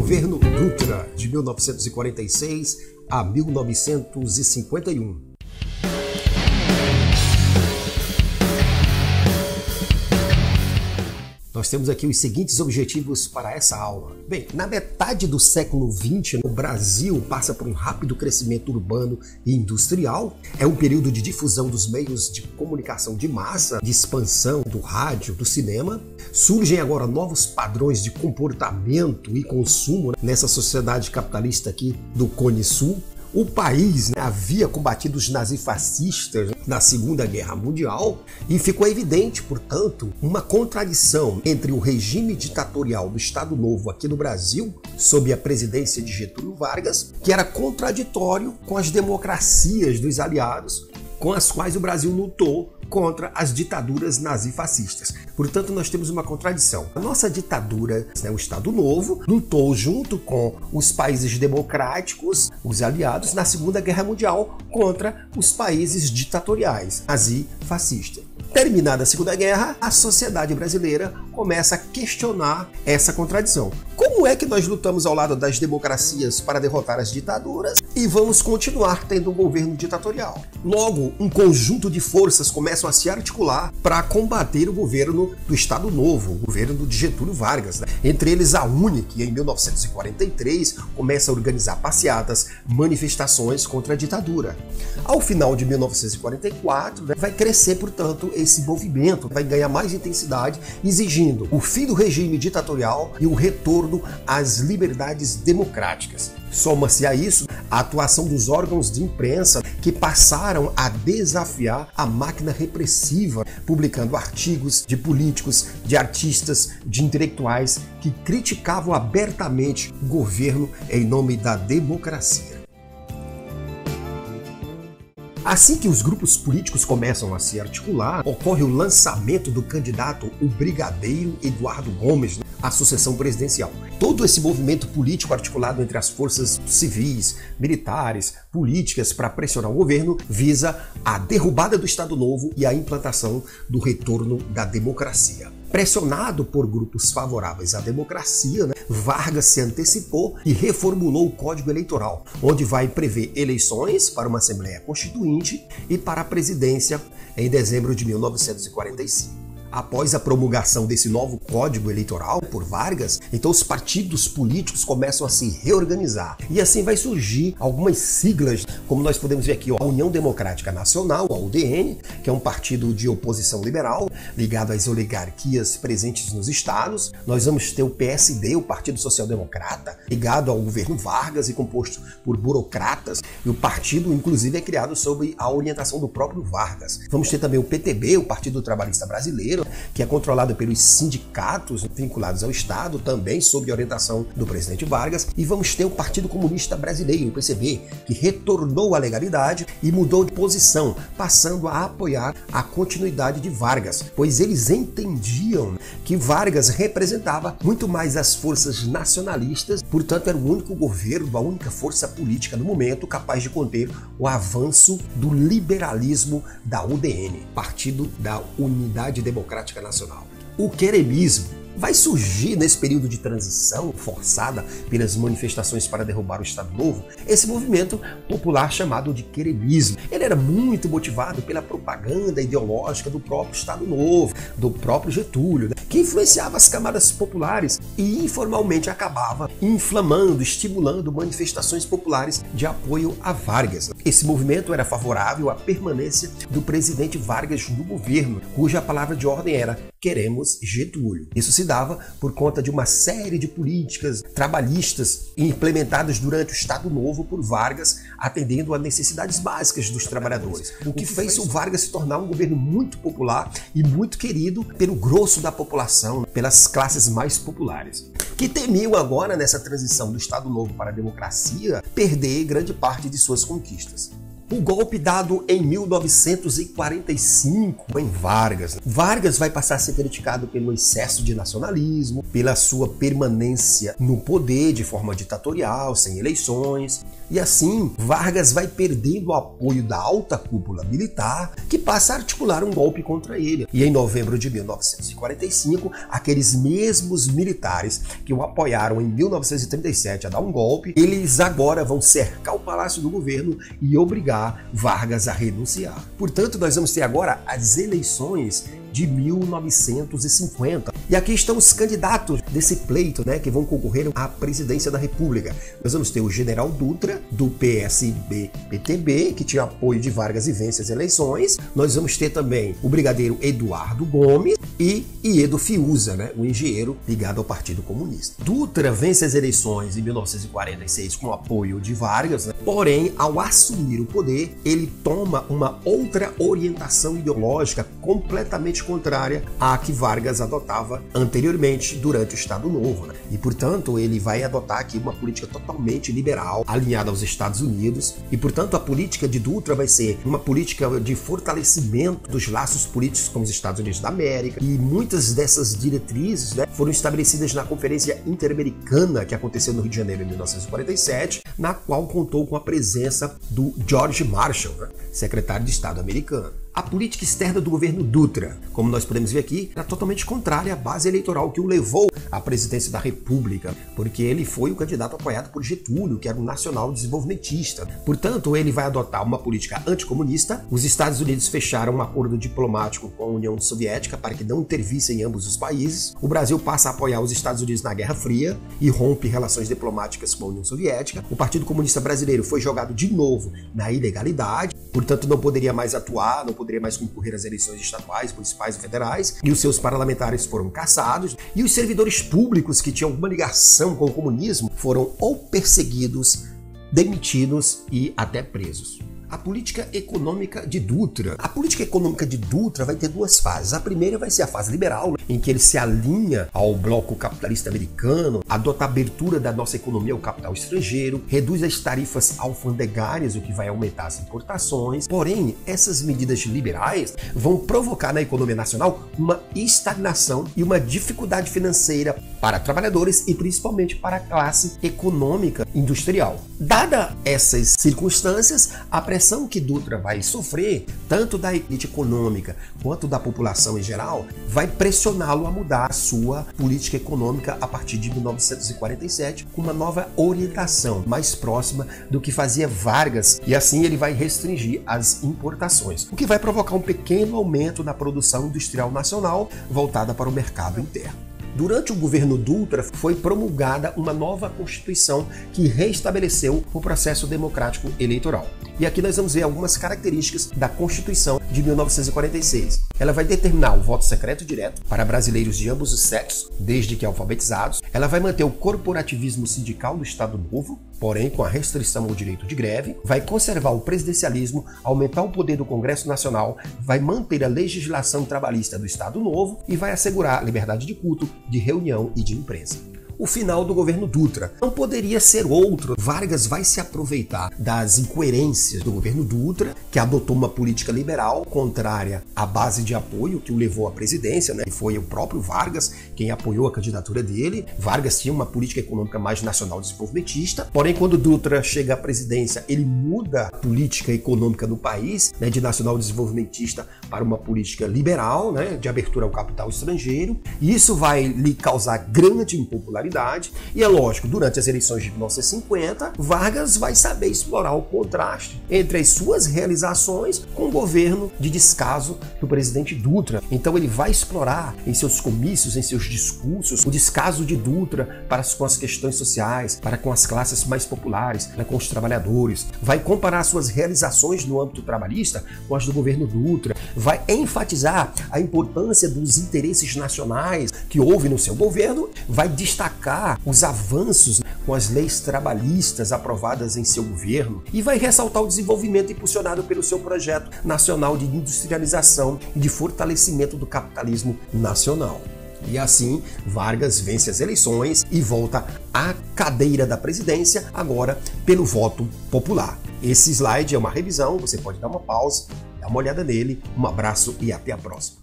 Governo Dutra, de 1946 a 1951. Nós temos aqui os seguintes objetivos para essa aula. Bem, na metade do século XX, o Brasil passa por um rápido crescimento urbano e industrial. É um período de difusão dos meios de comunicação de massa, de expansão do rádio, do cinema. Surgem agora novos padrões de comportamento e consumo nessa sociedade capitalista aqui do Cone Sul. O país né, havia combatido os nazifascistas na Segunda Guerra Mundial e ficou evidente, portanto, uma contradição entre o regime ditatorial do Estado Novo aqui no Brasil, sob a presidência de Getúlio Vargas, que era contraditório com as democracias dos aliados com as quais o Brasil lutou contra as ditaduras nazifascistas. Portanto, nós temos uma contradição. A nossa ditadura, né, o Estado Novo, lutou junto com os países democráticos, os aliados, na Segunda Guerra Mundial contra os países ditatoriais, nazi-fascistas. Terminada a Segunda Guerra, a sociedade brasileira começa a questionar essa contradição. Como é que nós lutamos ao lado das democracias para derrotar as ditaduras e vamos continuar tendo um governo ditatorial? Logo, um conjunto de forças começam a se articular para combater o governo do Estado Novo, o governo de Getúlio Vargas. Né? Entre eles, a UNE, que em 1943 começa a organizar passeatas, manifestações contra a ditadura. Ao final de 1944, né, vai crescer, portanto, esse movimento vai ganhar mais intensidade, exigindo o fim do regime ditatorial e o retorno às liberdades democráticas. Soma-se a isso a atuação dos órgãos de imprensa que passaram a desafiar a máquina repressiva, publicando artigos de políticos, de artistas, de intelectuais que criticavam abertamente o governo em nome da democracia. Assim que os grupos políticos começam a se articular, ocorre o lançamento do candidato, o Brigadeiro Eduardo Gomes, à sucessão presidencial. Todo esse movimento político articulado entre as forças civis, militares, políticas para pressionar o governo visa a derrubada do Estado Novo e a implantação do retorno da democracia. Pressionado por grupos favoráveis à democracia, né, Vargas se antecipou e reformulou o Código Eleitoral, onde vai prever eleições para uma Assembleia Constituinte e para a presidência em dezembro de 1945 após a promulgação desse novo Código Eleitoral por Vargas, então os partidos políticos começam a se reorganizar. E assim vai surgir algumas siglas, como nós podemos ver aqui, ó, a União Democrática Nacional, a UDN, que é um partido de oposição liberal, ligado às oligarquias presentes nos estados. Nós vamos ter o PSD, o Partido Social Democrata, ligado ao governo Vargas e composto por burocratas. E o partido, inclusive, é criado sob a orientação do próprio Vargas. Vamos ter também o PTB, o Partido Trabalhista Brasileiro, que é controlado pelos sindicatos vinculados ao Estado, também sob orientação do presidente Vargas, e vamos ter o Partido Comunista Brasileiro, o PCB, que retornou à legalidade e mudou de posição, passando a apoiar a continuidade de Vargas, pois eles entendiam que Vargas representava muito mais as forças nacionalistas, portanto era o único governo, a única força política no momento capaz de conter o avanço do liberalismo da UDN, Partido da Unidade Democrática Democrática Nacional. O queremismo vai surgir nesse período de transição forçada pelas manifestações para derrubar o Estado Novo esse movimento popular chamado de queremismo. Ele era muito motivado pela propaganda ideológica do próprio Estado Novo, do próprio Getúlio, né? que influenciava as camadas populares e informalmente acabava inflamando, estimulando manifestações populares de apoio a Vargas. Esse movimento era favorável à permanência do presidente Vargas no governo, cuja palavra de ordem era queremos Getúlio. Isso se dava por conta de uma série de políticas trabalhistas implementadas durante o Estado Novo por Vargas, atendendo a necessidades básicas dos trabalhadores, o que fez o Vargas se tornar um governo muito popular e muito querido pelo grosso da população, pelas classes mais populares, que temiam agora nessa transição do Estado Novo para a democracia perder grande parte de suas conquistas. O golpe dado em 1945 em Vargas. Vargas vai passar a ser criticado pelo excesso de nacionalismo, pela sua permanência no poder de forma ditatorial, sem eleições. E assim, Vargas vai perdendo o apoio da alta cúpula militar, que passa a articular um golpe contra ele. E em novembro de 1945, aqueles mesmos militares que o apoiaram em 1937 a dar um golpe, eles agora vão cercar o palácio do governo e obrigar Vargas a renunciar. Portanto, nós vamos ter agora as eleições de 1950. E aqui estão os candidatos desse pleito, né, que vão concorrer à presidência da República. Nós vamos ter o General Dutra, do PSB-PTB, que tinha apoio de Vargas e vence as eleições. Nós vamos ter também o brigadeiro Eduardo Gomes e Iedo Fiuza, né, o engenheiro ligado ao Partido Comunista. Dutra vence as eleições em 1946 com apoio de Vargas, né, porém, ao assumir o poder, ele toma uma outra orientação ideológica completamente contrária à que Vargas adotava anteriormente durante o Estado Novo. Né? E, portanto, ele vai adotar aqui uma política totalmente liberal, alinhada aos Estados Unidos. E, portanto, a política de Dutra vai ser uma política de fortalecimento dos laços políticos com os Estados Unidos da América. E muitas dessas diretrizes né, foram estabelecidas na Conferência Interamericana que aconteceu no Rio de Janeiro em 1947, na qual contou com a presença do George Marshall, né, secretário de Estado americano. A política externa do governo Dutra, como nós podemos ver aqui, era totalmente contrária à base eleitoral que o levou à presidência da República, porque ele foi o candidato apoiado por Getúlio, que era um nacional desenvolvimentista. Portanto, ele vai adotar uma política anticomunista. Os Estados Unidos fecharam um acordo diplomático com a União Soviética para que não intervissem em ambos os países. O Brasil passa a apoiar os Estados Unidos na Guerra Fria e rompe relações diplomáticas com a União Soviética. O Partido Comunista Brasileiro foi jogado de novo na ilegalidade, portanto não poderia mais atuar, não poderia mais concorrer às eleições estaduais, municipais e federais, e os seus parlamentares foram caçados, e os servidores públicos que tinham alguma ligação com o comunismo foram ou perseguidos, demitidos e até presos a política econômica de Dutra. A política econômica de Dutra vai ter duas fases. A primeira vai ser a fase liberal, em que ele se alinha ao bloco capitalista americano, adota a abertura da nossa economia ao capital estrangeiro, reduz as tarifas alfandegárias, o que vai aumentar as importações. Porém, essas medidas liberais vão provocar na economia nacional uma estagnação e uma dificuldade financeira para trabalhadores e principalmente para a classe econômica industrial. Dada essas circunstâncias, a pressão que Dutra vai sofrer, tanto da elite econômica quanto da população em geral, vai pressioná-lo a mudar a sua política econômica a partir de 1947, com uma nova orientação mais próxima do que fazia Vargas, e assim ele vai restringir as importações, o que vai provocar um pequeno aumento na produção industrial nacional voltada para o mercado interno. Durante o governo Dutra foi promulgada uma nova Constituição que restabeleceu o processo democrático eleitoral. E aqui nós vamos ver algumas características da Constituição de 1946. Ela vai determinar o voto secreto direto para brasileiros de ambos os sexos, desde que alfabetizados. Ela vai manter o corporativismo sindical do Estado Novo, porém com a restrição ao direito de greve. Vai conservar o presidencialismo, aumentar o poder do Congresso Nacional, vai manter a legislação trabalhista do Estado Novo e vai assegurar a liberdade de culto, de reunião e de imprensa o final do governo Dutra. Não poderia ser outro. Vargas vai se aproveitar das incoerências do governo Dutra, que adotou uma política liberal contrária à base de apoio que o levou à presidência, né? E foi o próprio Vargas quem apoiou a candidatura dele. Vargas tinha uma política econômica mais nacional desenvolvimentista, porém quando Dutra chega à presidência, ele muda a política econômica no país, né, de nacional desenvolvimentista para uma política liberal, né, de abertura ao capital estrangeiro. E isso vai lhe causar grande impopularidade e é lógico, durante as eleições de 1950, Vargas vai saber explorar o contraste entre as suas realizações com o governo de descaso do presidente Dutra. Então ele vai explorar em seus comícios, em seus discursos, o descaso de Dutra para com as questões sociais, para com as classes mais populares, para com os trabalhadores. Vai comparar suas realizações no âmbito trabalhista com as do governo Dutra. Vai enfatizar a importância dos interesses nacionais que houve no seu governo. Vai destacar os avanços com as leis trabalhistas aprovadas em seu governo e vai ressaltar o desenvolvimento impulsionado pelo seu projeto nacional de industrialização e de fortalecimento do capitalismo nacional. E assim, Vargas vence as eleições e volta à cadeira da presidência, agora pelo voto popular. Esse slide é uma revisão, você pode dar uma pausa, uma olhada nele. Um abraço e até a próxima.